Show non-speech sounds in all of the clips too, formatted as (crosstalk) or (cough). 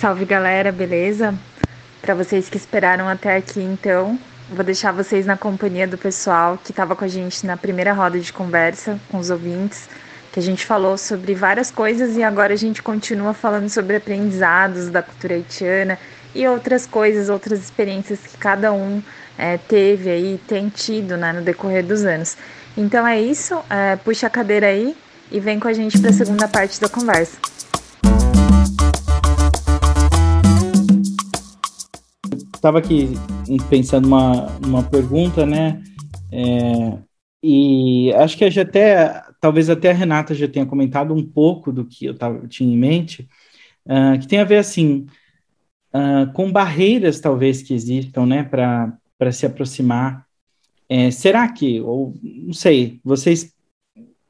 Salve galera, beleza? Para vocês que esperaram até aqui, então, vou deixar vocês na companhia do pessoal que estava com a gente na primeira roda de conversa com os ouvintes, que a gente falou sobre várias coisas e agora a gente continua falando sobre aprendizados da cultura haitiana e outras coisas, outras experiências que cada um é, teve aí, tem tido né, no decorrer dos anos. Então é isso, é, puxa a cadeira aí e vem com a gente para a segunda parte da conversa. Estava aqui pensando uma, uma pergunta, né? É, e acho que já até, talvez até a Renata já tenha comentado um pouco do que eu tava, tinha em mente, uh, que tem a ver assim uh, com barreiras talvez que existam, né, para se aproximar. É, será que, ou não sei, vocês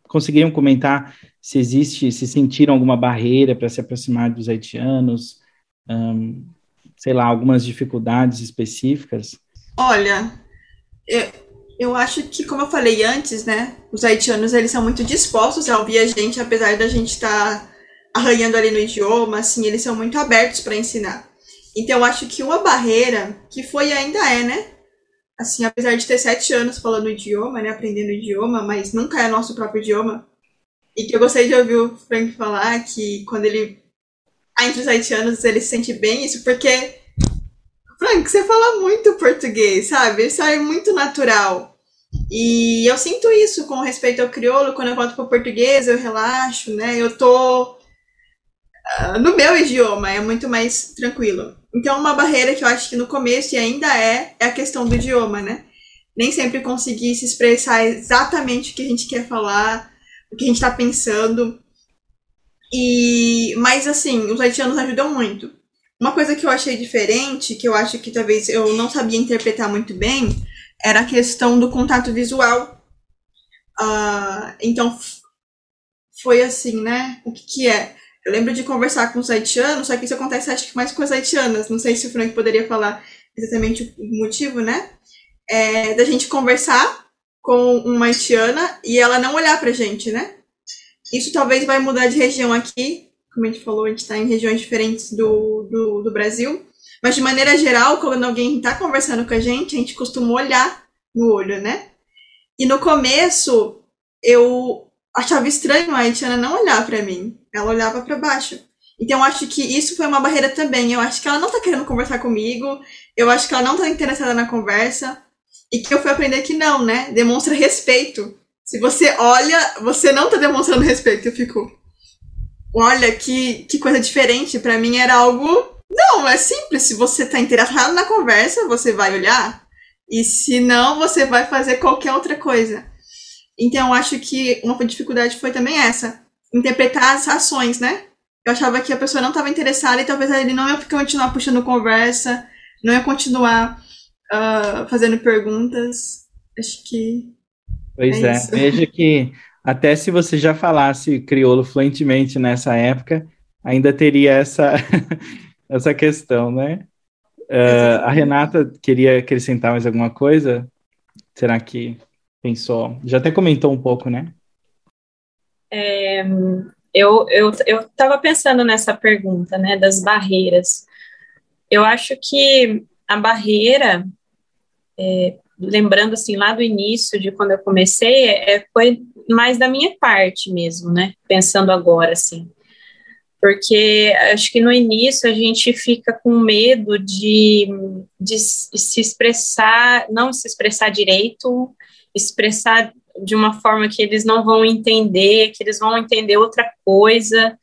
conseguiriam comentar se existe, se sentiram alguma barreira para se aproximar dos haitianos? Um, sei lá, algumas dificuldades específicas? Olha, eu, eu acho que, como eu falei antes, né, os haitianos eles são muito dispostos a ouvir a gente, apesar da gente estar tá arranhando ali no idioma, assim, eles são muito abertos para ensinar. Então, eu acho que uma barreira, que foi e ainda é, né, assim, apesar de ter sete anos falando idioma, né, aprendendo idioma, mas nunca é nosso próprio idioma, e que eu gostei de ouvir o Frank falar que quando ele entre os haitianos ele se sente bem isso, porque, Frank, você fala muito português, sabe? Isso é muito natural. E eu sinto isso com respeito ao crioulo, quando eu volto para o português, eu relaxo, né? Eu tô uh, no meu idioma, é muito mais tranquilo. Então, uma barreira que eu acho que no começo e ainda é, é a questão do idioma, né? Nem sempre conseguir se expressar exatamente o que a gente quer falar, o que a gente está pensando. E, mas assim, os haitianos ajudam muito. Uma coisa que eu achei diferente, que eu acho que talvez eu não sabia interpretar muito bem, era a questão do contato visual. Uh, então, foi assim, né? O que, que é? Eu lembro de conversar com os haitianos, só que isso acontece acho que mais com as haitianas. Não sei se o Frank poderia falar exatamente o motivo, né? É, da gente conversar com uma haitiana e ela não olhar pra gente, né? Isso talvez vai mudar de região aqui, como a gente falou, a gente está em regiões diferentes do, do, do, Brasil. Mas de maneira geral, quando alguém está conversando com a gente, a gente costuma olhar no olho, né? E no começo, eu achava estranho a Haitiana não olhar para mim. Ela olhava para baixo. Então, eu acho que isso foi uma barreira também. Eu acho que ela não tá querendo conversar comigo. Eu acho que ela não tá interessada na conversa. E que eu fui aprender que não, né? Demonstra respeito. Se você olha, você não tá demonstrando respeito. Eu fico. Olha, que, que coisa diferente. Para mim era algo. Não, é simples. Se você tá interessado na conversa, você vai olhar. E se não, você vai fazer qualquer outra coisa. Então, acho que uma dificuldade foi também essa. Interpretar as ações, né? Eu achava que a pessoa não estava interessada e talvez ele não ia continuar puxando conversa, não ia continuar uh, fazendo perguntas. Acho que Pois é, é veja que até se você já falasse crioulo fluentemente nessa época, ainda teria essa, (laughs) essa questão, né? Uh, a Renata queria acrescentar mais alguma coisa? Será que pensou? Já até comentou um pouco, né? É, eu estava pensando nessa pergunta, né, das barreiras. Eu acho que a barreira, é, lembrando assim lá do início de quando eu comecei, é, foi mais da minha parte mesmo, né? Pensando agora assim. Porque acho que no início a gente fica com medo de, de se expressar, não se expressar direito, expressar de uma forma que eles não vão entender, que eles vão entender outra coisa,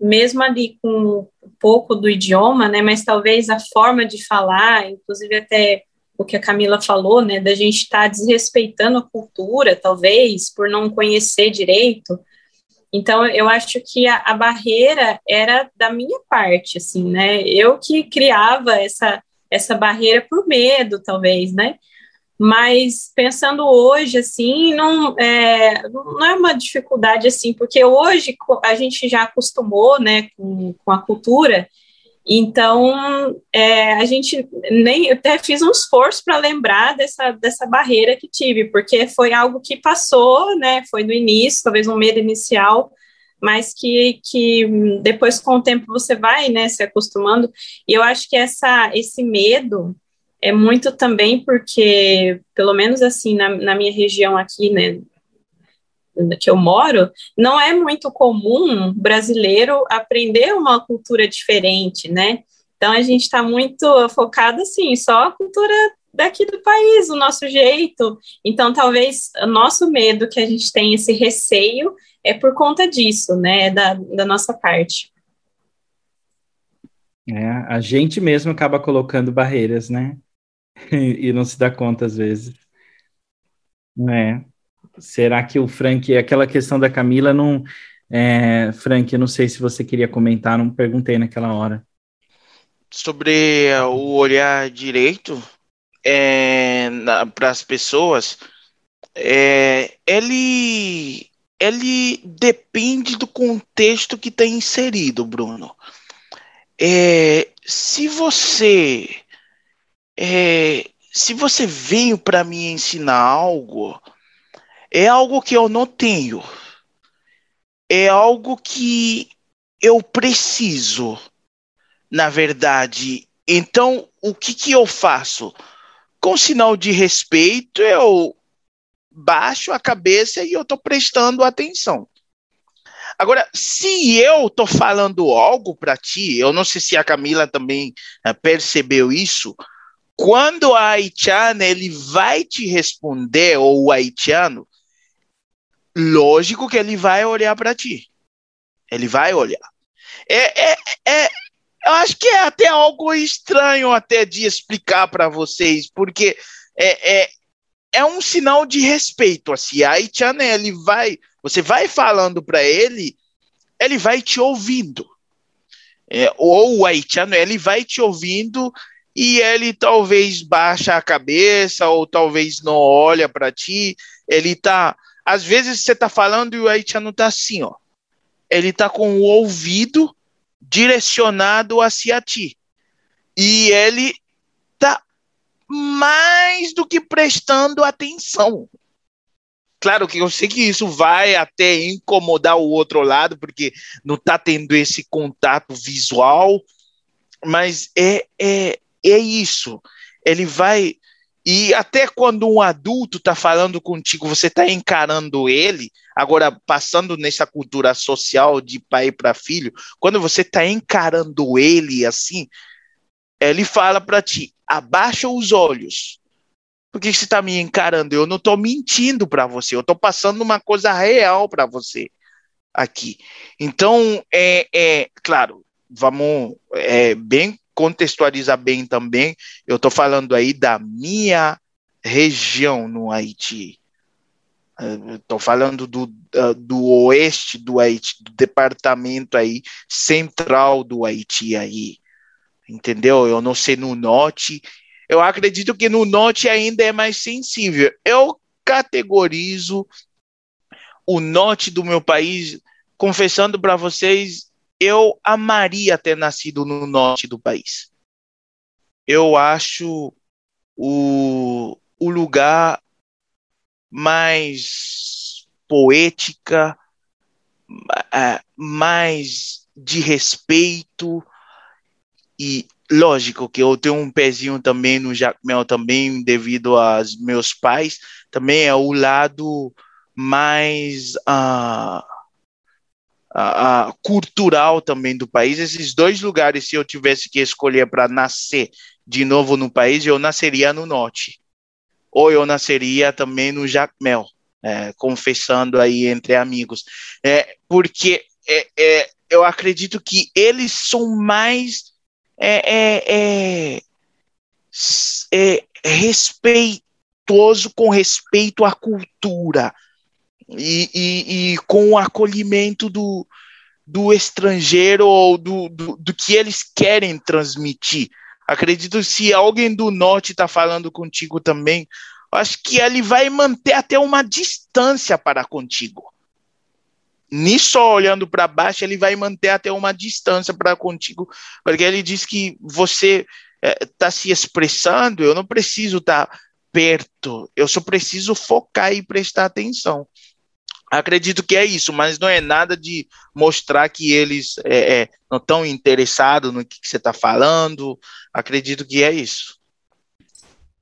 mesmo ali com um pouco do idioma, né? Mas talvez a forma de falar, inclusive até o que a Camila falou, né, da gente estar tá desrespeitando a cultura, talvez, por não conhecer direito. Então, eu acho que a, a, barreira era da minha parte, assim, né? Eu que criava essa, essa barreira por medo, talvez, né? Mas pensando hoje, assim, não é, não é uma dificuldade, assim, porque hoje a gente já acostumou, né, com, com a cultura, então, é, a gente nem eu até fiz um esforço para lembrar dessa, dessa barreira que tive, porque foi algo que passou, né? Foi no início, talvez um medo inicial, mas que, que depois com o tempo você vai, né, se acostumando. E eu acho que essa, esse medo é muito também porque, pelo menos assim, na, na minha região aqui, né, que eu moro, não é muito comum brasileiro aprender uma cultura diferente, né? Então a gente está muito focado assim, só a cultura daqui do país, o nosso jeito. Então talvez o nosso medo que a gente tem esse receio é por conta disso, né? Da, da nossa parte. É, a gente mesmo acaba colocando barreiras, né? (laughs) e não se dá conta às vezes. É. Será que o Frank, aquela questão da Camila, não. É, Frank, eu não sei se você queria comentar, não perguntei naquela hora. Sobre o olhar direito é, para as pessoas, é, ele, ele depende do contexto que está inserido, Bruno. É, se você é, se você veio para me ensinar algo, é algo que eu não tenho. É algo que eu preciso, na verdade. Então, o que, que eu faço? Com sinal de respeito, eu baixo a cabeça e eu estou prestando atenção. Agora, se eu estou falando algo para ti, eu não sei se a Camila também uh, percebeu isso, quando a haitiana ele vai te responder, ou o haitiano, lógico que ele vai olhar para ti. Ele vai olhar. É, é, é, eu acho que é até algo estranho até de explicar para vocês, porque é, é, é um sinal de respeito. Assim, a haitiana, ele vai, você vai falando para ele, ele vai te ouvindo. É, ou o haitiano, ele vai te ouvindo e ele talvez baixa a cabeça ou talvez não olha para ti. Ele tá, às vezes você tá falando e o haitiano tá assim, ó. Ele tá com o ouvido direcionado hacia ti. E ele tá mais do que prestando atenção. Claro que eu sei que isso vai até incomodar o outro lado, porque não tá tendo esse contato visual, mas é, é, é isso. Ele vai. E até quando um adulto está falando contigo, você está encarando ele, agora passando nessa cultura social de pai para filho, quando você está encarando ele assim, ele fala para ti: abaixa os olhos. Por que você está me encarando? Eu não estou mentindo para você, eu estou passando uma coisa real para você aqui. Então, é, é claro, vamos é, bem contextualizar bem também, eu estou falando aí da minha região no Haiti. Estou falando do, do oeste do Haiti, do departamento aí central do Haiti aí, entendeu? Eu não sei no norte. Eu acredito que no norte ainda é mais sensível. Eu categorizo o norte do meu país, confessando para vocês, eu amaria ter nascido no norte do país. Eu acho o, o lugar mais poética, mais de respeito e lógico que eu tenho um pezinho também no Jacmel também devido aos meus pais também é o lado mais uh, uh, cultural também do país. Esses dois lugares, se eu tivesse que escolher para nascer de novo no país, eu nasceria no norte. Ou eu nasceria também no Jacmel, é, confessando aí entre amigos. É, porque é, é eu acredito que eles são mais é, é, é, respeitoso com respeito à cultura e, e, e com o acolhimento do, do estrangeiro ou do, do, do, que eles querem transmitir. Acredito se alguém do norte está falando contigo também, acho que ele vai manter até uma distância para contigo. Nisso, olhando para baixo, ele vai manter até uma distância para contigo, porque ele diz que você está eh, é, se expressando, eu não preciso estar tá perto, eu só preciso focar e prestar atenção. Acredito que é isso, mas não é nada de mostrar que eles é, é, não estão interessados no que, que você está falando. Acredito que é isso.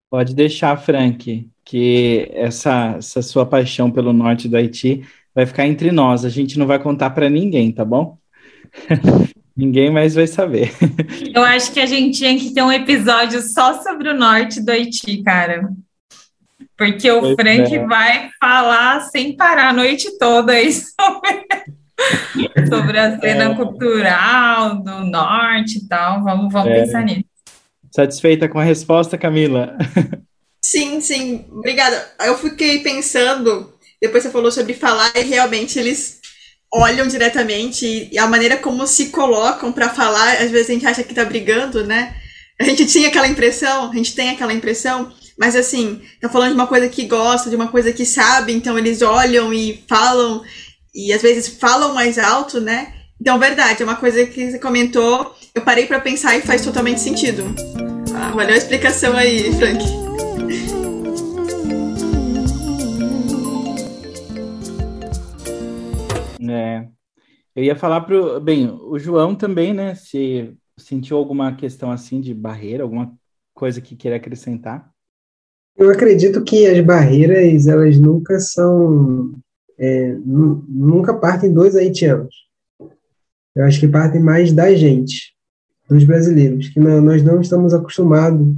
Pode deixar, Frank, que essa, essa sua paixão pelo norte do Haiti vai ficar entre nós. A gente não vai contar para ninguém, tá bom? (laughs) ninguém mais vai saber. Eu acho que a gente tinha que ter um episódio só sobre o norte do Haiti, cara. Porque o pois Frank é. vai falar sem parar a noite toda aí (laughs) sobre, sobre a cena é. cultural do norte e tal. Vamos, vamos é. pensar nisso. Satisfeita com a resposta, Camila? (laughs) Sim, sim. Obrigada. Eu fiquei pensando, depois você falou sobre falar, e realmente eles olham diretamente e a maneira como se colocam para falar, às vezes a gente acha que tá brigando, né? A gente tinha aquela impressão, a gente tem aquela impressão, mas assim, tá falando de uma coisa que gosta, de uma coisa que sabe, então eles olham e falam, e às vezes falam mais alto, né? Então, verdade, é uma coisa que você comentou, eu parei para pensar e faz totalmente sentido. Ah, valeu a explicação aí, Frank. É. Eu ia falar pro. Bem, o João também, né? Se sentiu alguma questão assim de barreira, alguma coisa que queira acrescentar. Eu acredito que as barreiras, elas nunca são, é, nunca partem dos haitianos. Eu acho que partem mais da gente, dos brasileiros, que não, nós não estamos acostumados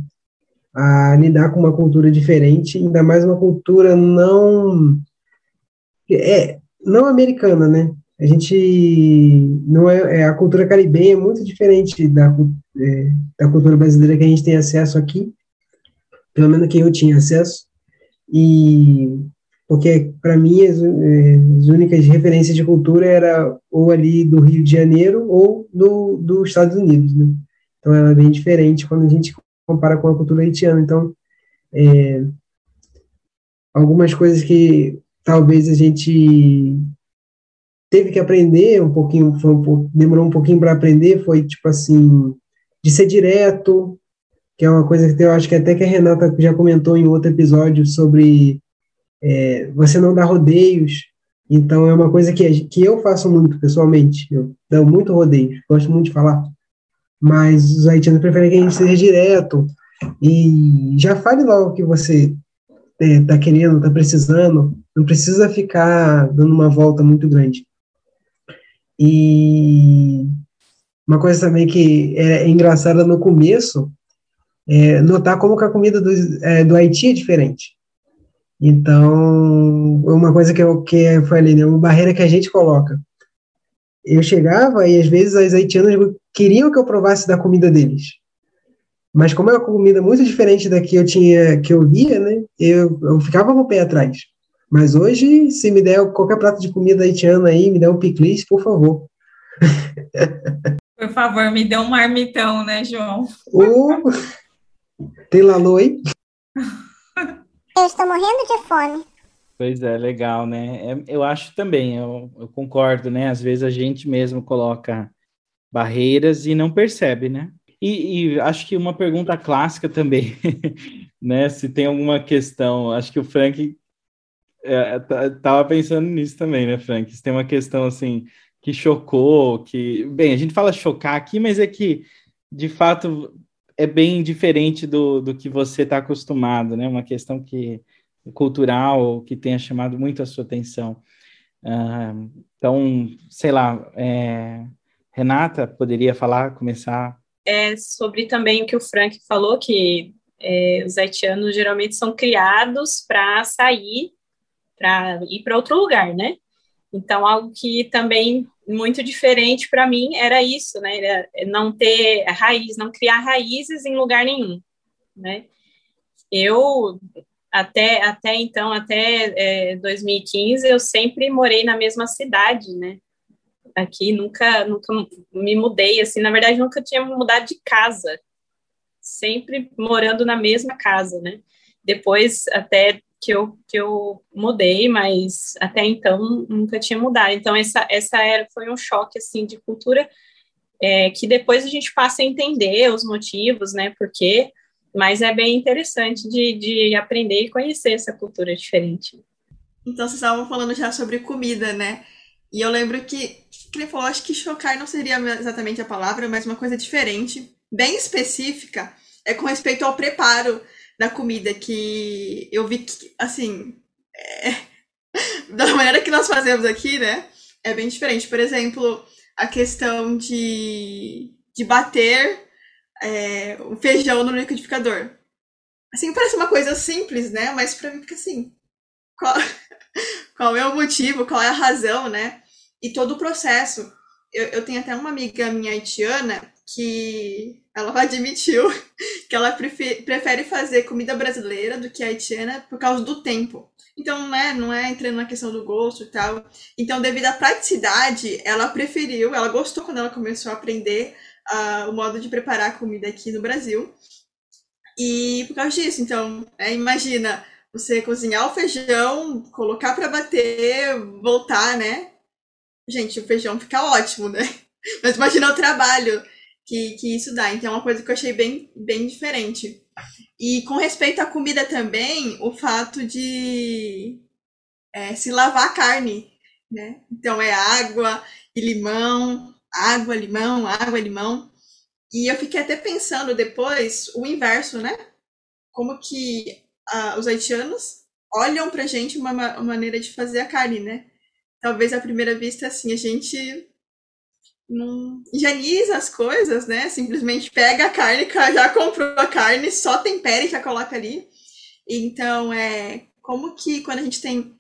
a lidar com uma cultura diferente, ainda mais uma cultura não é não americana, né? A gente não é, é a cultura caribenha é muito diferente da, é, da cultura brasileira que a gente tem acesso aqui pelo menos que eu tinha acesso, e porque para mim as, é, as, únicas referências de cultura era ou ali do Rio de Janeiro ou do, dos Estados Unidos, né? Então ela é bem diferente quando a gente compara com a cultura haitiana. Então, é, algumas coisas que talvez a gente teve que aprender um pouquinho, um, demorou um pouquinho para aprender, foi tipo assim, de ser direto, que é uma coisa que eu acho que até que a Renata já comentou em outro episódio sobre é, você não dar rodeios. Então, é uma coisa que, que eu faço muito, pessoalmente. Eu dou muito rodeio, gosto muito de falar. Mas os haitianos preferem que a gente seja direto e já fale logo o que você está é, querendo, está precisando. Não precisa ficar dando uma volta muito grande. E uma coisa também que é engraçada no começo é, notar como que a comida do, é, do Haiti é diferente. Então, uma coisa que eu, que eu falei, né, uma barreira que a gente coloca. Eu chegava e às vezes as haitianas queriam que eu provasse da comida deles. Mas como é uma comida muito diferente da que eu tinha, que eu via, né, eu, eu ficava com o pé atrás. Mas hoje, se me der qualquer prato de comida haitiana aí, me der um piclis, por favor. Por favor, me dê um marmitão, né, João? (laughs) Uh, tem Lalu aí? Eu estou morrendo de fome. Pois é, legal, né? É, eu acho também, eu, eu, concordo, né? Às vezes a gente mesmo coloca barreiras e não percebe, né? E, e acho que uma pergunta clássica também, (laughs) né? Se tem alguma questão, acho que o Frank é, tava pensando nisso também, né, Frank? Se tem uma questão assim que chocou, que bem, a gente fala chocar aqui, mas é que de fato é bem diferente do, do que você está acostumado, né? Uma questão que cultural que tenha chamado muito a sua atenção. Uh, então, sei lá, é, Renata poderia falar, começar? É sobre também o que o Frank falou, que é, os haitianos geralmente são criados para sair, para ir para outro lugar, né? Então, algo que também muito diferente para mim era isso, né? Era não ter raiz, não criar raízes em lugar nenhum, né? Eu até até então, até é, 2015, eu sempre morei na mesma cidade, né? Aqui nunca nunca me mudei assim, na verdade nunca tinha mudado de casa, sempre morando na mesma casa, né? Depois até que eu, que eu mudei, mas até então nunca tinha mudado. Então, essa, essa era, foi um choque, assim, de cultura, é, que depois a gente passa a entender os motivos, né, porque, mas é bem interessante de, de aprender e conhecer essa cultura diferente. Então vocês estavam falando já sobre comida, né? E eu lembro que, que ele falou, acho que chocar não seria exatamente a palavra, mas uma coisa diferente, bem específica, é com respeito ao preparo da comida, que eu vi que, assim, é, (laughs) da maneira que nós fazemos aqui, né? É bem diferente. Por exemplo, a questão de, de bater é, o feijão no liquidificador. Assim, parece uma coisa simples, né? Mas pra mim fica assim. Qual, (laughs) qual é o motivo, qual é a razão, né? E todo o processo. Eu, eu tenho até uma amiga minha haitiana que ela admitiu que ela prefere, fazer comida brasileira do que haitiana por causa do tempo. Então, né, não é entrando na questão do gosto e tal. Então, devido à praticidade, ela preferiu, ela gostou quando ela começou a aprender uh, o modo de preparar a comida aqui no Brasil. E por causa disso, então, é, imagina você cozinhar o feijão, colocar para bater, voltar, né? Gente, o feijão fica ótimo, né? (laughs) Mas imagina o trabalho que, que isso dá. Então é uma coisa que eu achei bem, bem diferente. E com respeito à comida também, o fato de é, se lavar a carne, né? Então é água e limão, água, limão, água, limão. E eu fiquei até pensando depois o inverso, né? Como que os haitianos olham pra gente uma, uma maneira de fazer a carne, né? Talvez à primeira vista, assim, a gente não higieniza as coisas, né? Simplesmente pega a carne, já comprou a carne, só tempera e já coloca ali. Então, é como que quando a gente tem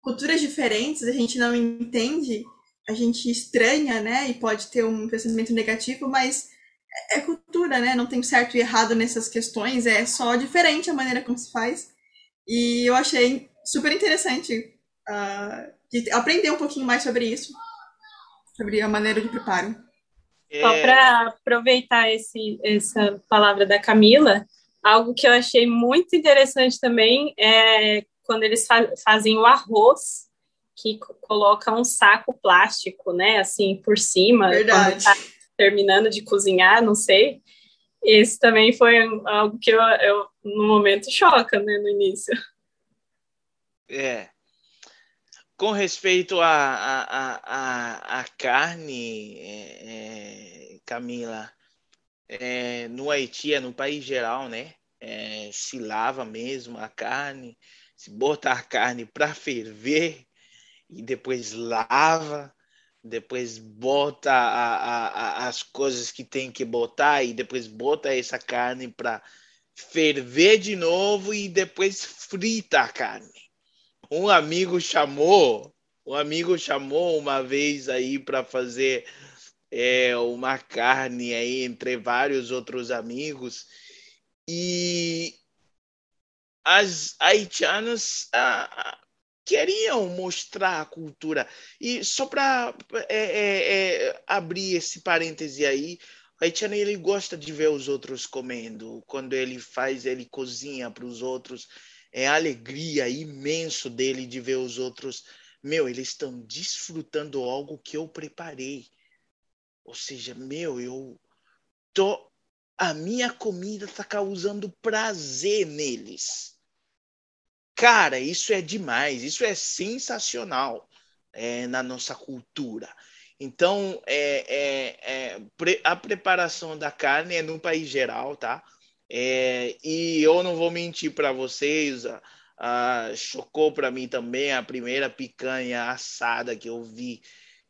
culturas diferentes, a gente não entende, a gente estranha, né? E pode ter um pensamento negativo, mas é cultura, né? Não tem certo e errado nessas questões, é só diferente a maneira como se faz. E eu achei super interessante uh, aprender um pouquinho mais sobre isso, sobre a maneira de preparo. É... Só para aproveitar esse, essa palavra da Camila, algo que eu achei muito interessante também é quando eles fa fazem o arroz, que coloca um saco plástico, né, assim, por cima. Verdade. Tá terminando de cozinhar, não sei. Esse também foi algo que eu, eu no momento choca, né, no início. É. Com respeito à a, a, a, a, carne, é, é, Camila, é, no Haiti, é no país geral, né? É, se lava mesmo a carne, se bota a carne para ferver e depois lava depois bota as coisas que tem que botar e depois bota essa carne para ferver de novo e depois frita a carne. Um amigo chamou, um amigo chamou uma vez aí para fazer é, uma carne aí entre vários outros amigos e as haitianas ah, queriam mostrar a cultura. E só para é, é, é, abrir esse parêntese aí, o haitiano ele gosta de ver os outros comendo. Quando ele faz, ele cozinha para os outros. É a alegria imenso dele de ver os outros. Meu, eles estão desfrutando algo que eu preparei. Ou seja, meu, eu tô. A minha comida está causando prazer neles Cara, isso é demais, isso é sensacional é, na nossa cultura. Então, é, é, é a preparação da carne é no país geral, tá? É, e eu não vou mentir para vocês, a, a, chocou para mim também a primeira picanha assada que eu vi,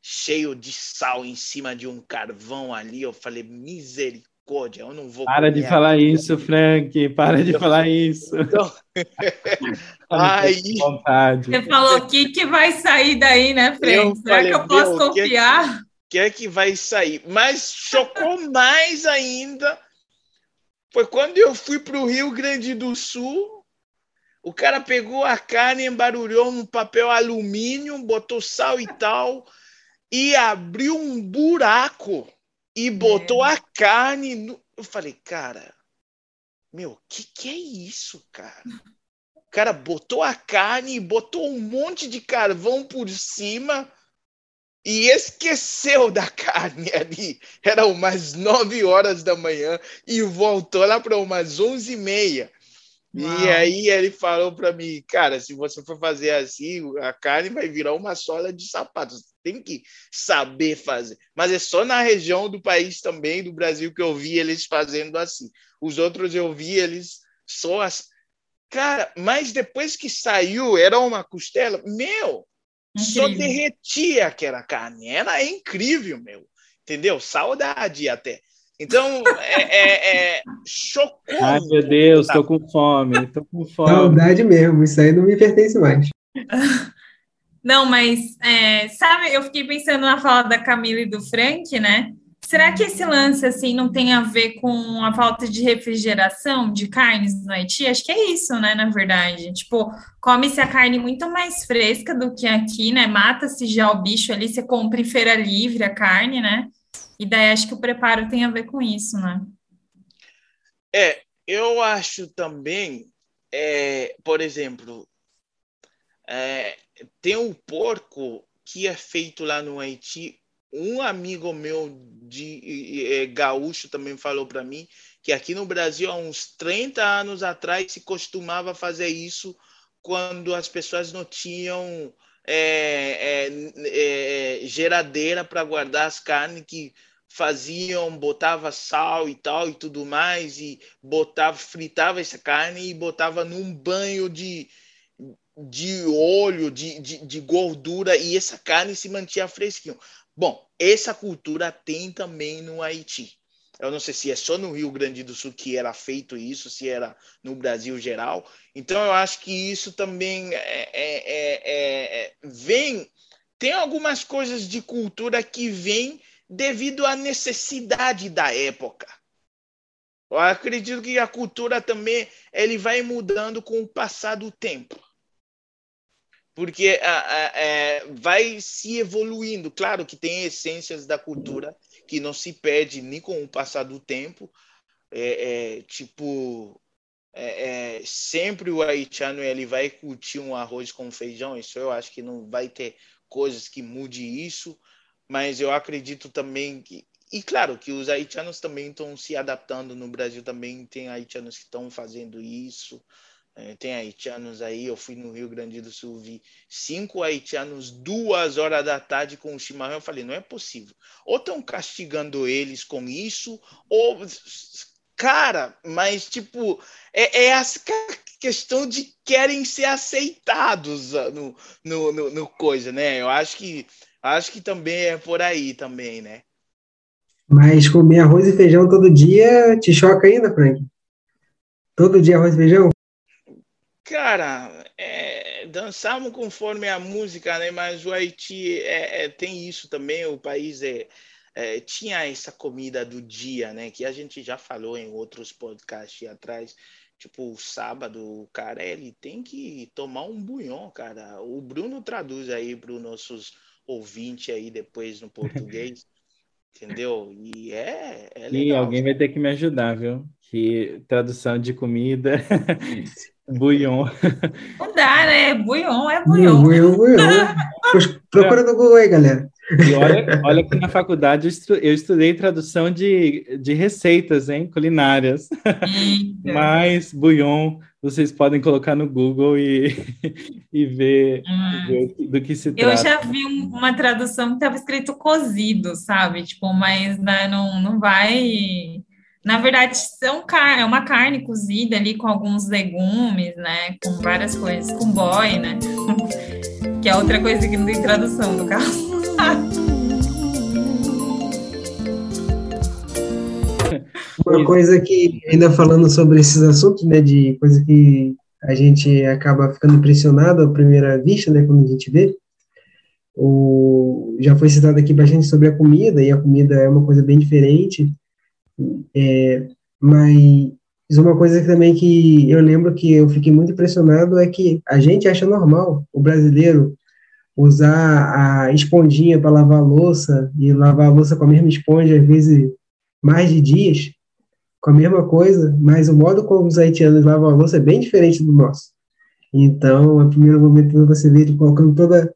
cheio de sal em cima de um carvão ali. Eu falei, misericórdia eu não vou. Para de falar isso, Frank, para de falar isso. (laughs) Então... (laughs) Aí... Você falou o que, que vai sair daí, né, Frank? Eu Será falei, que eu posso confiar? O que, é que vai sair? Mas chocou mais ainda foi quando eu fui para o Rio Grande do Sul. O cara pegou a carne, embarulhou um papel alumínio, botou sal e tal, e abriu um buraco e botou é. a carne. No... Eu falei, cara, meu, o que, que é isso, cara? O cara botou a carne e botou um monte de carvão por cima e esqueceu da (laughs) carne ali. Era umas nove horas da manhã e voltou lá para umas onze e meia. Uau. E aí ele falou para mim, cara, se você for fazer assim, a carne vai virar uma sola de sapatos. Tem que saber fazer. Mas é só na região do país também, do Brasil, que eu vi eles fazendo assim. Os outros eu vi eles só as... Cara, mas depois que saiu, era uma costela, meu, incrível. só derretia aquela carne. Era incrível, meu. Entendeu? Saudade até. Então, é, é, é chocou. Ai, meu Deus, tô com fome, tô com fome. Saudade mesmo, isso aí não me pertence mais. (laughs) Não, mas é, sabe, eu fiquei pensando na fala da Camila e do Frank, né? Será que esse lance assim não tem a ver com a falta de refrigeração de carnes no Haiti? Acho que é isso, né, na verdade. Tipo, come-se a carne muito mais fresca do que aqui, né? Mata-se já o bicho ali, você compra em feira livre a carne, né? E daí acho que o preparo tem a ver com isso, né? É, eu acho também, é, por exemplo, é, tem um porco que é feito lá no Haiti. Um amigo meu de é, gaúcho também falou para mim que aqui no Brasil, há uns 30 anos atrás, se costumava fazer isso quando as pessoas não tinham é, é, é, geladeira para guardar as carnes que faziam, botava sal e tal e tudo mais, e botava, fritava essa carne e botava num banho de, de óleo, de, de, de gordura, e essa carne se mantinha fresquinha. Bom, essa cultura tem também no Haiti. Eu não sei se é só no Rio Grande do Sul que era feito isso, se era no Brasil geral. Então, eu acho que isso também é, é, é, é vem. Tem algumas coisas de cultura que vêm devido à necessidade da época. Eu acredito que a cultura também ele vai mudando com o passar do tempo. Porque é, vai se evoluindo. Claro que tem essências da cultura que não se perde nem com o passar do tempo. É, é tipo, é, sempre o haitiano ele vai curtir um arroz com feijão. Isso eu acho que não vai ter coisas que mude isso. Mas eu acredito também que e claro que os haitianos também estão se adaptando no Brasil também tem haitianos que estão fazendo isso tem haitianos aí, eu fui no Rio Grande do Sul, vi cinco haitianos duas horas da tarde com o chimarrão. Eu falei, não é possível. Ou estão castigando eles com isso, ou. Cara, mas tipo, é, é a questão de querem ser aceitados ah, no, no, no, no coisa, né? Eu acho que acho que também é por aí também, né? Mas comer arroz e feijão todo dia te choca ainda, Frank? Todo dia arroz e feijão? Cara, é, dançamos conforme a música, né? Mas o Haiti é, é, tem isso também. O país é, é, tinha essa comida do dia, né? Que a gente já falou em outros podcasts atrás. Tipo, o sábado, o cara, ele tem que tomar um bunhão, cara. O Bruno traduz aí para os nossos ouvintes aí depois no português. (laughs) entendeu? E é, é legal. E alguém vai ter que me ajudar, viu? Que tradução de comida (laughs) Buion. Não dá, né? Buion é buion. Buion, buion. (laughs) Procura no Google aí, galera. E olha, olha que na faculdade eu estudei tradução de, de receitas, hein? Culinárias. Mas buion vocês podem colocar no Google e, e ver, hum. ver, do que se trata. Eu já vi uma tradução que estava escrito cozido, sabe? Tipo, mas né, não, não vai na verdade, são é uma carne cozida ali com alguns legumes, né? Com várias coisas, com boy, né? (laughs) que é outra coisa que não tem tradução no caso. (laughs) Uma coisa que, ainda falando sobre esses assuntos, né, de coisa que a gente acaba ficando impressionado à primeira vista, né, quando a gente vê, o, já foi citado aqui bastante sobre a comida, e a comida é uma coisa bem diferente, é, mas uma coisa também que eu lembro que eu fiquei muito impressionado é que a gente acha normal, o brasileiro, usar a esponjinha para lavar a louça e lavar a louça com a mesma esponja, às vezes mais de dias, com a mesma coisa, mas o modo como os haitianos lavam a louça é bem diferente do nosso. Então, no primeiro momento, você vê ele colocando toda,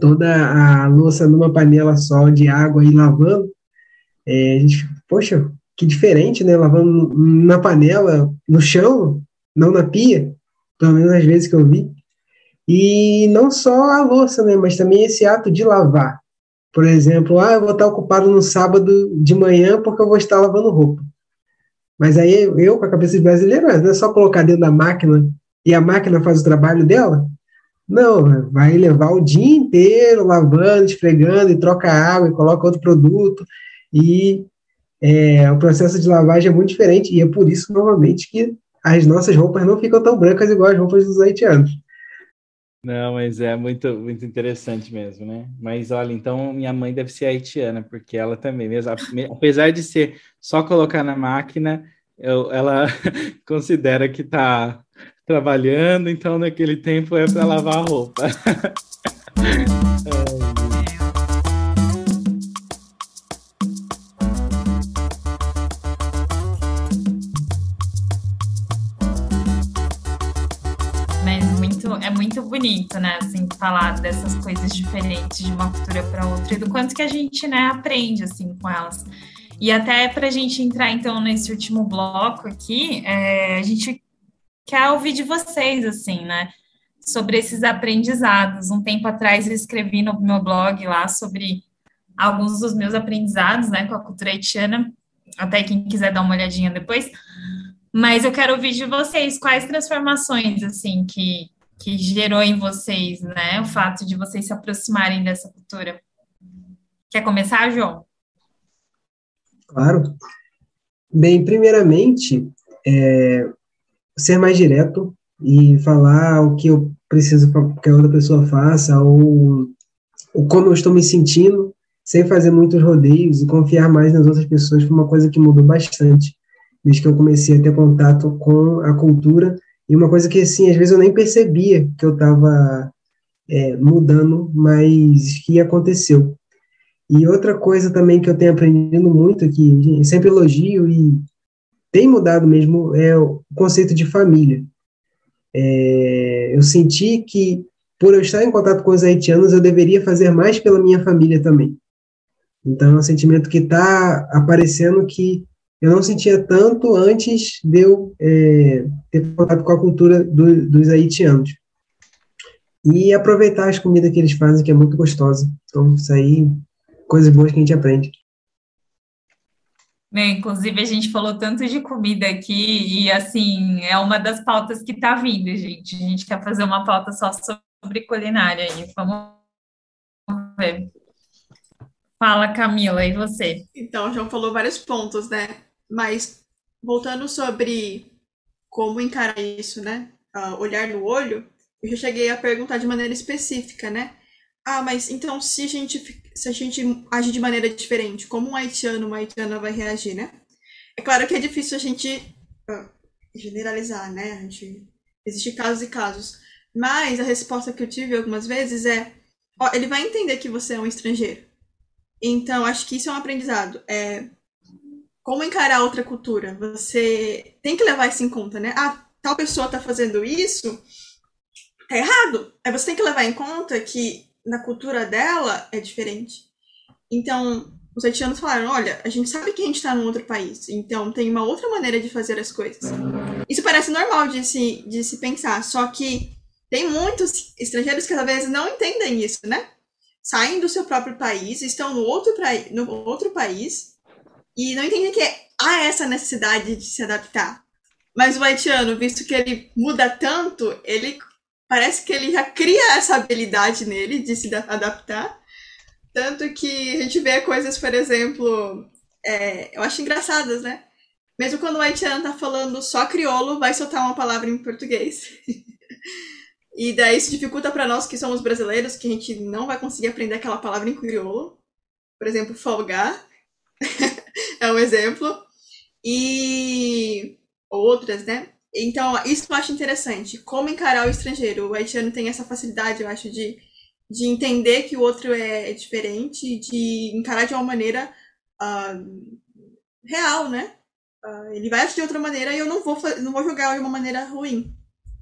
toda a louça numa panela só de água e lavando, é, a gente, poxa, que diferente, né? Lavando na panela, no chão, não na pia, pelo menos às vezes que eu vi. E não só a louça, né, mas também esse ato de lavar. Por exemplo, ah, eu vou estar ocupado no sábado de manhã porque eu vou estar lavando roupa. Mas aí eu, com a cabeça de brasileiro, não é só colocar dentro da máquina e a máquina faz o trabalho dela? Não, vai levar o dia inteiro lavando, esfregando, e troca água, e coloca outro produto, e é, o processo de lavagem é muito diferente, e é por isso, normalmente, que as nossas roupas não ficam tão brancas igual as roupas dos haitianos. Não, mas é muito, muito interessante mesmo, né? Mas olha, então minha mãe deve ser haitiana, porque ela também, mesmo, apesar de ser só colocar na máquina, eu, ela (laughs) considera que está trabalhando, então naquele tempo é para lavar a roupa. Mas (laughs) bonito, né? Assim, falar dessas coisas diferentes de uma cultura para outra e do quanto que a gente, né, aprende assim com elas. E até para a gente entrar então nesse último bloco aqui, é, a gente quer ouvir de vocês, assim, né? Sobre esses aprendizados. Um tempo atrás eu escrevi no meu blog lá sobre alguns dos meus aprendizados, né, com a cultura haitiana. Até quem quiser dar uma olhadinha depois. Mas eu quero ouvir de vocês quais transformações, assim, que, que gerou em vocês, né, o fato de vocês se aproximarem dessa cultura. Quer começar, João? Claro. Bem, primeiramente, é, ser mais direto e falar o que eu preciso que a outra pessoa faça, ou, ou como eu estou me sentindo, sem fazer muitos rodeios e confiar mais nas outras pessoas foi uma coisa que mudou bastante desde que eu comecei a ter contato com a cultura e uma coisa que assim às vezes eu nem percebia que eu estava é, mudando, mas que aconteceu. E outra coisa também que eu tenho aprendido muito, que sempre elogio e tem mudado mesmo é o conceito de família. É, eu senti que, por eu estar em contato com os haitianos, eu deveria fazer mais pela minha família também. Então, é um sentimento que está aparecendo que eu não sentia tanto antes de eu é, ter contato com a cultura do, dos haitianos. E aproveitar as comidas que eles fazem, que é muito gostosa. Então, isso aí, coisas boas que a gente aprende. Né? Inclusive, a gente falou tanto de comida aqui, e assim, é uma das pautas que está vindo, gente. A gente quer fazer uma pauta só sobre culinária aí. Vamos ver. Fala, Camila, e você? Então, o João falou vários pontos, né? Mas voltando sobre como encarar isso, né? Uh, olhar no olho, eu já cheguei a perguntar de maneira específica, né? Ah, mas então se a gente se a gente age de maneira diferente, como um haitiano, uma haitiana vai reagir, né? É claro que é difícil a gente uh, generalizar, né? A gente, existe casos e casos. Mas a resposta que eu tive algumas vezes é: ó, ele vai entender que você é um estrangeiro. Então, acho que isso é um aprendizado. É como encarar outra cultura. Você tem que levar isso em conta, né? Ah, tal pessoa tá fazendo isso, tá errado. Aí você tem que levar em conta que na cultura dela é diferente. Então, os haitianos falaram: olha, a gente sabe que a gente está num outro país, então tem uma outra maneira de fazer as coisas. Isso parece normal de se, de se pensar, só que tem muitos estrangeiros que talvez não entendem isso, né? Saem do seu próprio país, estão no outro, no outro país e não entendem que há essa necessidade de se adaptar. Mas o haitiano, visto que ele muda tanto, ele parece que ele já cria essa habilidade nele de se adaptar. Tanto que a gente vê coisas, por exemplo, é, eu acho engraçadas, né? Mesmo quando o haitiano tá falando só crioulo, vai soltar uma palavra em português. (laughs) e daí isso dificulta para nós que somos brasileiros, que a gente não vai conseguir aprender aquela palavra em crioulo. Por exemplo, folgar (laughs) é um exemplo. E outras, né? Então, isso eu acho interessante. Como encarar o estrangeiro. O haitiano tem essa facilidade, eu acho, de, de entender que o outro é, é diferente, de encarar de uma maneira uh, real, né? Uh, ele vai agir de outra maneira e eu não vou, não vou jogar de uma maneira ruim.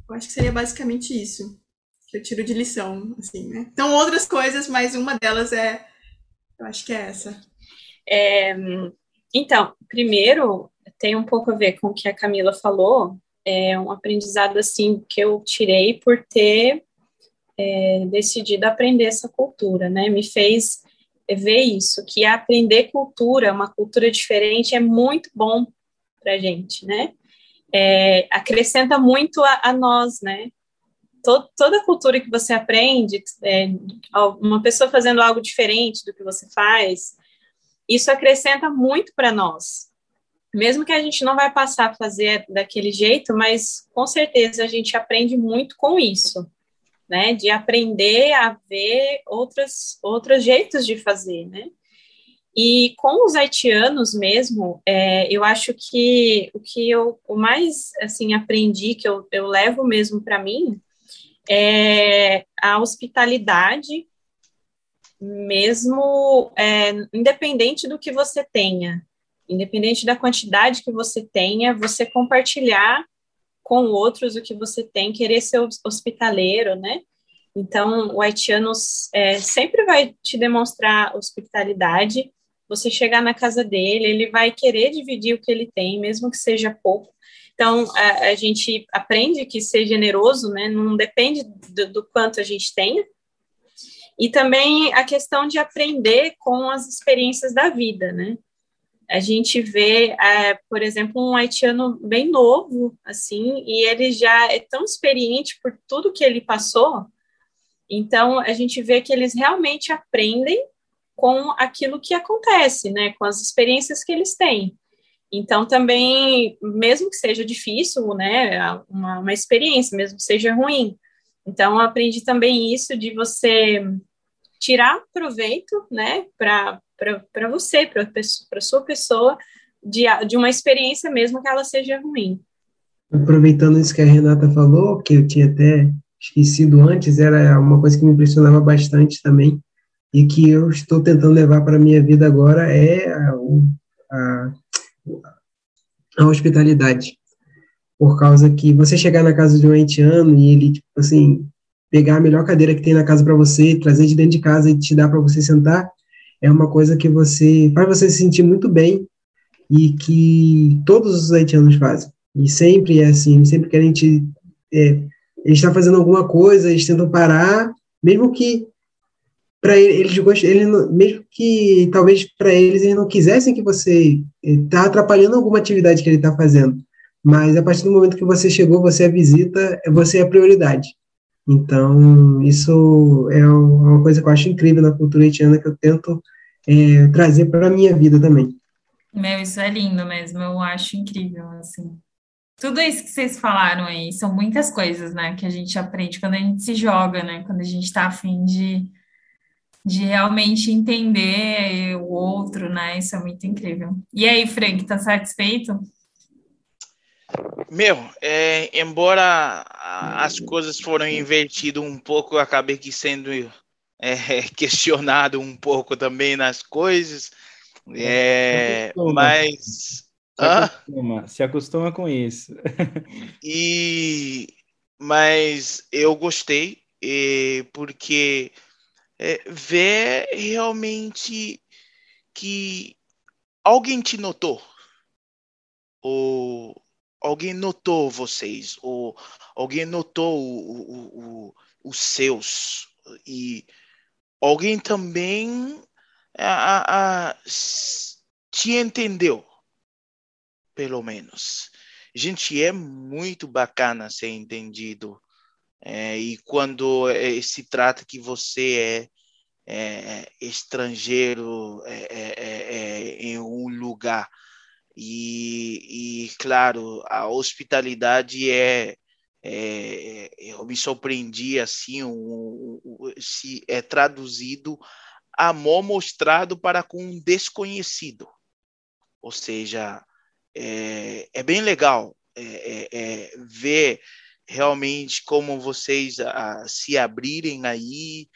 Eu acho que seria basicamente isso que eu tiro de lição, assim, né? Então, outras coisas, mas uma delas é. Eu acho que é essa. É, então, primeiro, tem um pouco a ver com o que a Camila falou, é um aprendizado assim que eu tirei por ter é, decidido aprender essa cultura, né? Me fez ver isso, que aprender cultura, uma cultura diferente, é muito bom para a gente, né? É, acrescenta muito a, a nós, né? Toda cultura que você aprende, é, uma pessoa fazendo algo diferente do que você faz, isso acrescenta muito para nós. Mesmo que a gente não vai passar a fazer daquele jeito, mas com certeza a gente aprende muito com isso né? De aprender a ver outros, outros jeitos de fazer, né? E com os haitianos mesmo, é, eu acho que o que eu o mais assim aprendi que eu, eu levo mesmo para mim é a hospitalidade, mesmo é, independente do que você tenha, independente da quantidade que você tenha, você compartilhar com outros o que você tem, querer ser hospitaleiro, né? Então, o haitiano é, sempre vai te demonstrar hospitalidade. Você chegar na casa dele, ele vai querer dividir o que ele tem, mesmo que seja pouco. Então, a, a gente aprende que ser generoso, né? Não depende do, do quanto a gente tenha. E também a questão de aprender com as experiências da vida, né? a gente vê, é, por exemplo, um haitiano bem novo, assim, e ele já é tão experiente por tudo que ele passou, então a gente vê que eles realmente aprendem com aquilo que acontece, né, com as experiências que eles têm. Então também, mesmo que seja difícil, né, uma, uma experiência, mesmo que seja ruim. Então aprendi também isso de você tirar proveito, né, para você, para sua pessoa, de, de uma experiência mesmo que ela seja ruim. Aproveitando isso que a Renata falou, que eu tinha até esquecido antes, era uma coisa que me impressionava bastante também, e que eu estou tentando levar para a minha vida agora é a, a, a hospitalidade. Por causa que você chegar na casa de um haitiano e ele, tipo assim, pegar a melhor cadeira que tem na casa para você, trazer de dentro de casa e te dar para você sentar, é uma coisa que você faz você se sentir muito bem e que todos os haitianos fazem. E sempre é assim, sempre que a gente é, está fazendo alguma coisa, eles tentam parar, mesmo que para eles gostem, ele mesmo que talvez para eles eles não quisessem que você está é, atrapalhando alguma atividade que ele está fazendo, mas a partir do momento que você chegou, você é visita, você é a prioridade. Então, isso é uma coisa que eu acho incrível na cultura haitiana que eu tento é, trazer para a minha vida também. Meu, isso é lindo mesmo, eu acho incrível, assim. Tudo isso que vocês falaram aí, são muitas coisas, né, que a gente aprende quando a gente se joga, né, quando a gente está afim de, de realmente entender o outro, né, isso é muito incrível. E aí, Frank, tá satisfeito? Meu, é, embora as coisas foram invertidas um pouco, eu acabei que sendo é, (laughs) questionado um pouco também nas coisas, é, se mas... Se acostuma, se acostuma com isso. (laughs) e, mas eu gostei, porque é, ver realmente que alguém te notou, ou alguém notou vocês, ou alguém notou o, o, o, os seus, e alguém também a, a, te entendeu, pelo menos. Gente, é muito bacana ser entendido. É, e quando é, se trata que você é, é estrangeiro é, é, é, em um lugar. E, e, claro, a hospitalidade é, é, eu me surpreendi assim, se é traduzido amor mostrado para com um desconhecido. Ou seja, é, é bem legal é, é, é ver realmente como vocês a, ah, se abrirem aí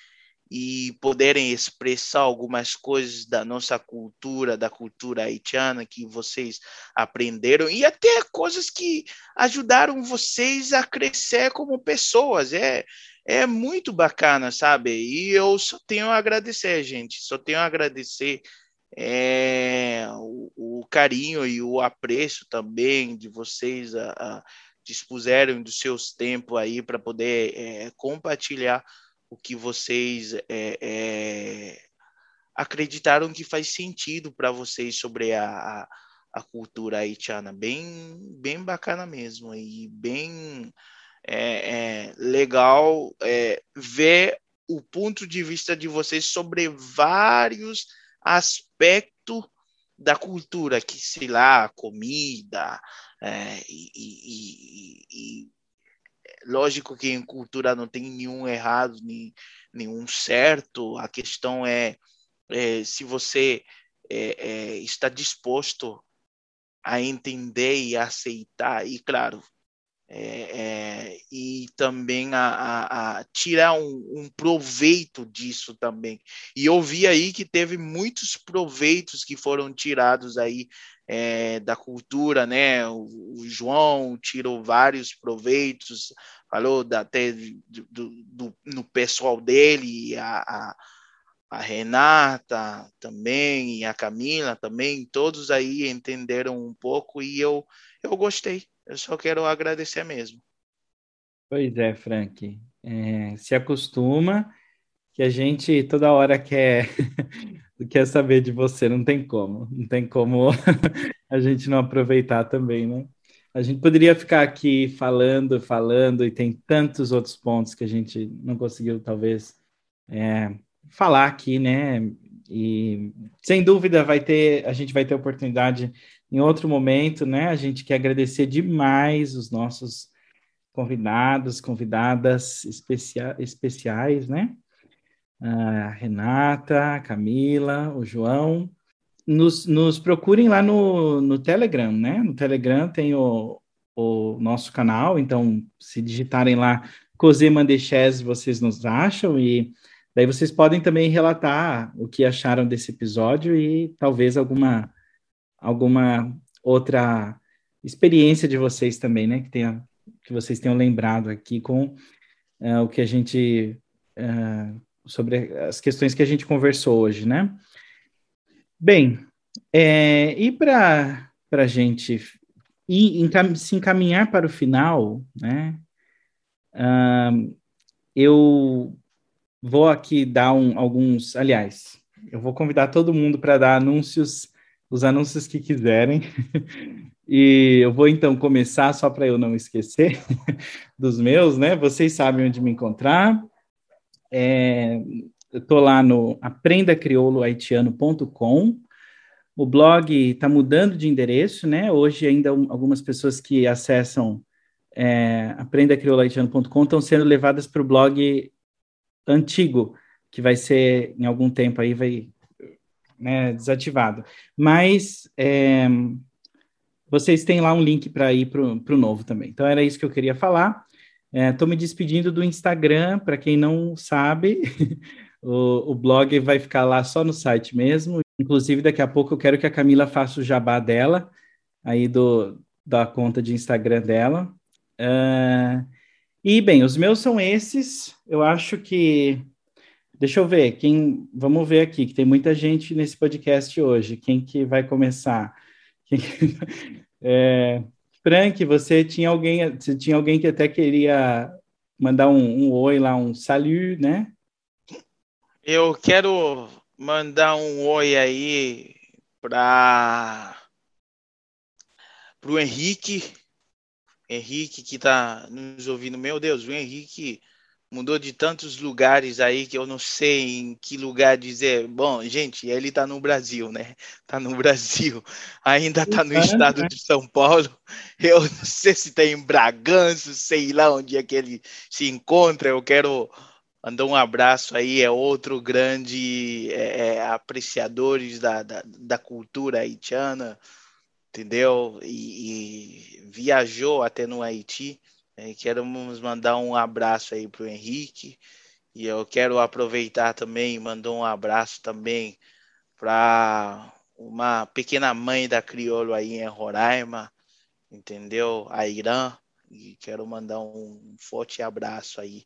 e poderem expressar algumas coisas da nossa cultura, da cultura haitiana que vocês aprenderam e até coisas que ajudaram vocês a crescer como pessoas. É, é muito bacana, sabe? E eu só tenho a agradecer, gente. Só tenho a agradecer é, o, o, carinho e o apreço também de vocês a, a dispuseram dos seus tempos aí para poder é, compartilhar o que vocês é, é, acreditaram que faz sentido para vocês sobre a, a, a, cultura haitiana. Bem, bem bacana mesmo e bem é, é legal é, ver o ponto de vista de vocês sobre vários aspectos da cultura, que sei lá, comida, é, e, e, e, lógico que em cultura não tem nenhum errado, nem, nenhum certo, a questão é, é se você é, é está disposto a entender e aceitar, e claro, é, é, e também a, a, a tirar um, um, proveito disso também. E eu vi aí que teve muitos proveitos que foram tirados aí é, da cultura, né? O, o, João tirou vários proveitos, falou da, até do, do, no pessoal dele, a, a, a Renata também, e a Camila também, todos aí entenderam um pouco e eu, eu gostei. Eu só quero agradecer mesmo. Pois é, Frank. É, se acostuma que a gente toda hora quer, (laughs) quer saber de você, não tem como. Não tem como (laughs) a gente não aproveitar também, né? A gente poderia ficar aqui falando, falando, e tem tantos outros pontos que a gente não conseguiu, talvez, é, falar aqui, né? E sem dúvida vai ter, a gente vai ter oportunidade em outro momento, né? A gente quer agradecer demais os nossos convidados, convidadas especia especiais, né? A Renata, a Camila, o João. Nos, nos procurem lá no, no Telegram, né? No Telegram tem o, o nosso canal, então se digitarem lá Cosê Mandechez, vocês nos acham e daí vocês podem também relatar o que acharam desse episódio e talvez alguma alguma outra experiência de vocês também, né? Que, tenha, que vocês tenham lembrado aqui com uh, o que a gente. Uh, sobre as questões que a gente conversou hoje, né? Bem, é, e para a gente ir, encam se encaminhar para o final, né? Uh, eu vou aqui dar um, alguns. Aliás, eu vou convidar todo mundo para dar anúncios os anúncios que quiserem. (laughs) E eu vou então começar, só para eu não esquecer (laughs) dos meus, né? Vocês sabem onde me encontrar. É, estou lá no aprendacrioulohaitiano.com. O blog está mudando de endereço, né? Hoje ainda algumas pessoas que acessam é, aprendacrioulohaitiano.com estão sendo levadas para o blog antigo, que vai ser em algum tempo aí vai né, desativado. Mas é, vocês têm lá um link para ir para o novo também. Então era isso que eu queria falar. Estou é, me despedindo do Instagram, para quem não sabe, (laughs) o, o blog vai ficar lá só no site mesmo. Inclusive, daqui a pouco eu quero que a Camila faça o jabá dela, aí do, da conta de Instagram dela. Uh, e, bem, os meus são esses. Eu acho que Deixa eu ver, quem. Vamos ver aqui, que tem muita gente nesse podcast hoje. Quem que vai começar? Quem... (laughs) é, Frank, você tinha alguém, você tinha alguém que até queria mandar um, um oi lá, um salut, né? Eu quero mandar um oi aí para o Henrique. Henrique que está nos ouvindo. Meu Deus, o Henrique mudou de tantos lugares aí que eu não sei em que lugar dizer. Bom, gente, ele está no Brasil, né? Está no Brasil, ainda está no estado de São Paulo. Eu não sei se está em Bragança, sei lá onde é que ele se encontra. Eu quero mandar um abraço aí, é outro grande é, é, apreciadores da, da, da, cultura haitiana, entendeu? E, e viajou até no Haiti. É, queremos mandar um abraço aí para o Henrique. E eu quero aproveitar também e mandar um abraço também para uma pequena mãe da Criolo aí em Roraima, entendeu? A Irã. E quero mandar um forte abraço aí.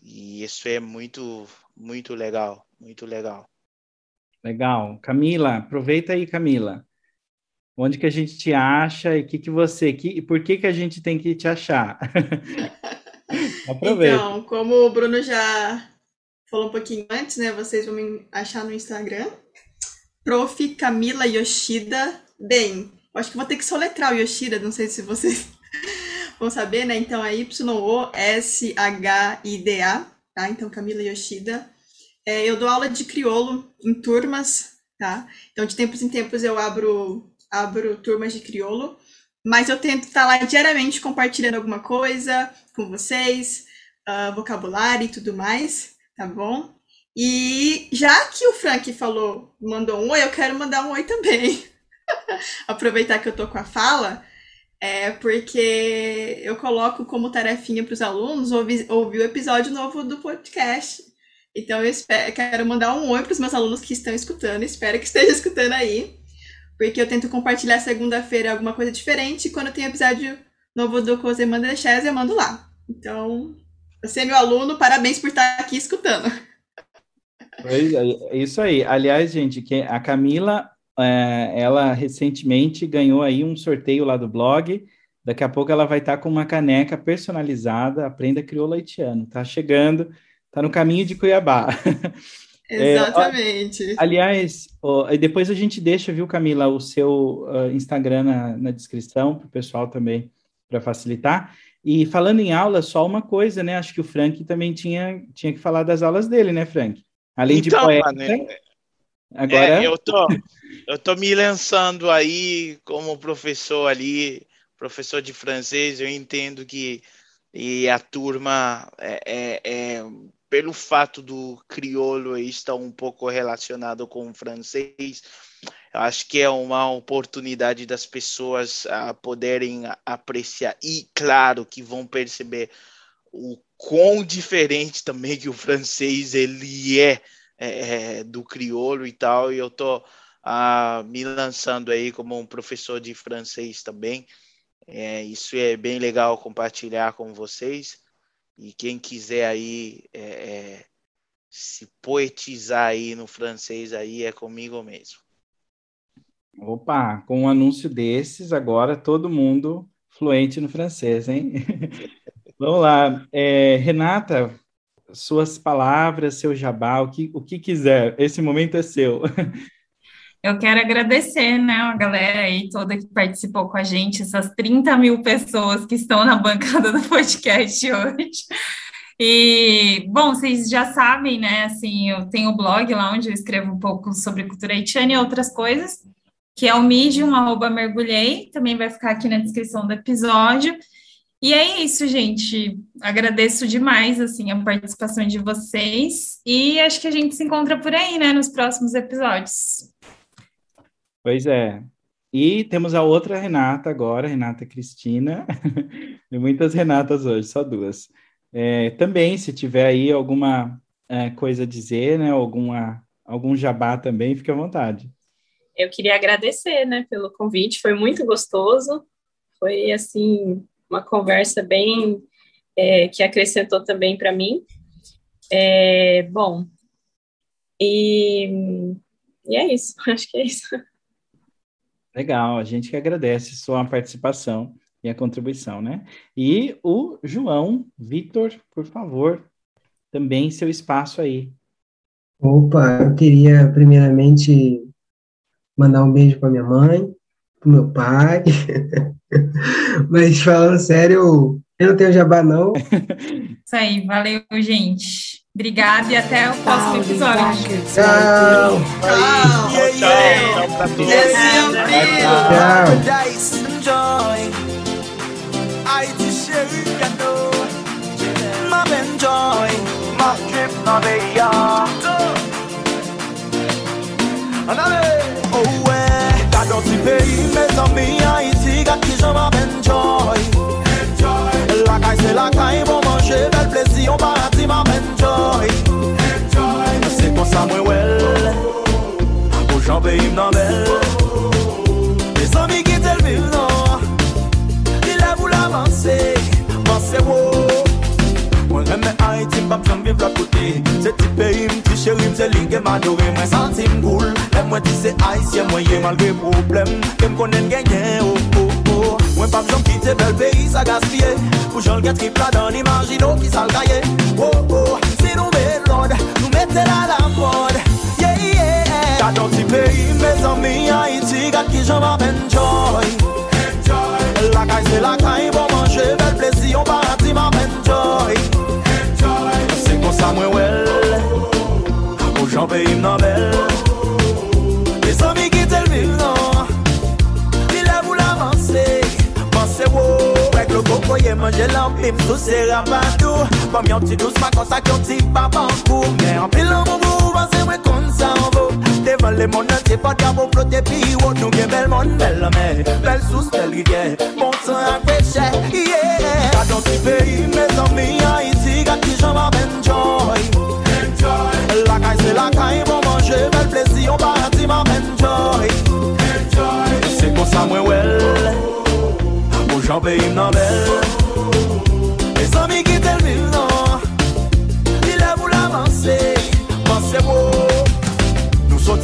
E isso é muito, muito legal, muito legal. Legal. Camila, aproveita aí, Camila. Onde que a gente te acha e que que você, que, por que que a gente tem que te achar? (laughs) Aproveita. Então, como o Bruno já falou um pouquinho antes, né? Vocês vão me achar no Instagram. Prof. Camila Yoshida Bem. Acho que vou ter que soletrar o Yoshida, não sei se vocês (laughs) vão saber, né? Então é Y-O-S-H-I-D-A, tá? Então Camila Yoshida. É, eu dou aula de criolo em turmas, tá? Então de tempos em tempos eu abro, abro turmas de criolo, mas eu tento estar lá diariamente compartilhando alguma coisa com vocês, uh, vocabulário e tudo mais, tá bom? E já que o Frank falou, mandou um oi, eu quero mandar um oi também. (laughs) Aproveitar que eu tô com a fala, é porque eu coloco como tarefinha para os alunos ouvir, ouvir o episódio novo do podcast. Então eu espero, quero mandar um oi para os meus alunos que estão escutando, espero que estejam (laughs) escutando aí, porque eu tento compartilhar segunda-feira alguma coisa diferente e quando tem episódio novo do Cose Mandrechez eu mando lá. Então, você é meu aluno, parabéns por estar aqui escutando. É, é isso aí. Aliás, gente, a Camila, é, ela recentemente ganhou aí um sorteio lá do blog. Daqui a pouco ela vai estar com uma caneca personalizada, Aprenda Crioula Haitiano. Tá chegando, tá no caminho de Cuiabá. (laughs) Exatamente. É, aliás, ó, depois a gente deixa, viu, Camila, o seu uh, Instagram na, na descrição para o pessoal também, para facilitar. E falando em aula, só uma coisa, né? Acho que o Frank também tinha, tinha que falar das aulas dele, né, Frank? Além então, de poeta. Mano, agora. É, eu, tô, eu tô me lançando aí como professor ali, professor de francês. Eu entendo que e a turma é, é, é pelo fato do crioulo estar um pouco relacionado com o francês, eu acho que é uma oportunidade das pessoas a poderem apreciar e claro que vão perceber o quão diferente também que o francês ele é, é, é do crioulo e tal. E eu tô ah, me lançando aí como um professor de francês também. É, isso é bem legal compartilhar com vocês e quem quiser aí é, é, se poetizar aí no francês aí é comigo mesmo. Opa, com um anúncio desses, agora todo mundo fluente no francês, hein? (laughs) Vamos lá. É, Renata, suas palavras, seu jabá, o que, o que quiser. Esse momento é seu. (laughs) Eu quero agradecer, né, a galera aí toda que participou com a gente, essas 30 mil pessoas que estão na bancada do podcast hoje. E, bom, vocês já sabem, né, assim, eu tenho o blog lá onde eu escrevo um pouco sobre cultura haitiana e outras coisas, que é o medium, arroba mergulhei, também vai ficar aqui na descrição do episódio. E é isso, gente. Agradeço demais, assim, a participação de vocês e acho que a gente se encontra por aí, né, nos próximos episódios. Pois é. E temos a outra Renata agora, Renata Cristina. (laughs) e muitas Renatas hoje, só duas. É, também, se tiver aí alguma é, coisa a dizer, né, alguma, algum jabá também, fique à vontade. Eu queria agradecer, né, pelo convite, foi muito gostoso, foi, assim, uma conversa bem, é, que acrescentou também para mim. É, bom, e, e é isso, (laughs) acho que é isso. Legal, a gente que agradece sua participação e a contribuição, né? E o João Vitor, por favor, também seu espaço aí. Opa, eu queria primeiramente mandar um beijo para minha mãe, para meu pai. (laughs) Mas falando sério, eu não tenho jabá não. Isso aí, valeu, gente. Obrigada e até o próximo episódio. Tchau. Tchau. Tchau. Oh ouais, Kon sa mwen wel Ou jan pe im nan bel Me san ki tel vil nan Li la vou la manse Manse wou Mwen reme Haiti mbap jan viv la kote Se ti pe im ti cherim se li gen madore Mwen santi m goul mwen ti se Haitien mwen ye malgre problem Kem konen genyen oh oh oh. Mwen pap jom kite bel peyi sa gaspye Pou jol gen tripla dan imagino ki sal kaye Oh oh. se la la mod Yeah, yeah. Kato ti peyi, me zan mi a iti Gat ki jan map enjoy. Enjoy La kay se la kay, bon manje Bel plezi, yon parati map enjoy. Enjoy Se kon sa mwen wel Ou jan peyi mnan manje lampim sou se rapatou. Pam yon ti dous pa konsak yon ti papankou Gen an pil pilan mou mou anse mwen kon sa anvo Devan le moun anse pot ka pou flote pi wot. Nou gen bel moun bel la bel sous bel rigye Bon san ak peche, yeah Kadon ti peyi, me zami a iti Gati jan va benjoy Lakay se lakay, bon manje bel plesi Yon parati ma benjoy Se kon sa mwen wel oh. Ou jan peyi mnan bel.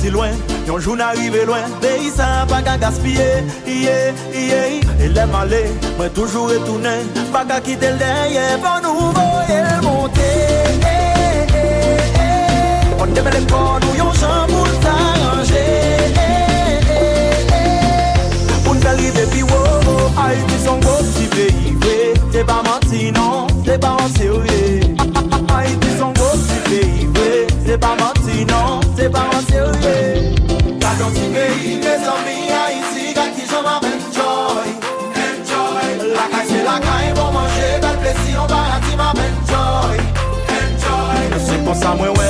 parti loin, yon joun arrivé loin, pays ça pas qu'à gaspiller, yeah, yeah, et les malais, moi toujours retourné, pas qu'à quitter le derrière, pas nous voyer monter, eh, eh, eh, on e. devait les corps, nous yon champ pour s'arranger, e, e, pour nous arriver, puis wow, Haïti son gros petit pays, c'est pas menti, non, c'est pas en sérieux, Haïti son gros petit pays, c'est pas menti, Mez ami a isi gak ki jaman enjoy. Enjoy. Lakay se lakay bon manje Bel plesi an barati ma enjoy. Enjoy. Se pon sa mwen we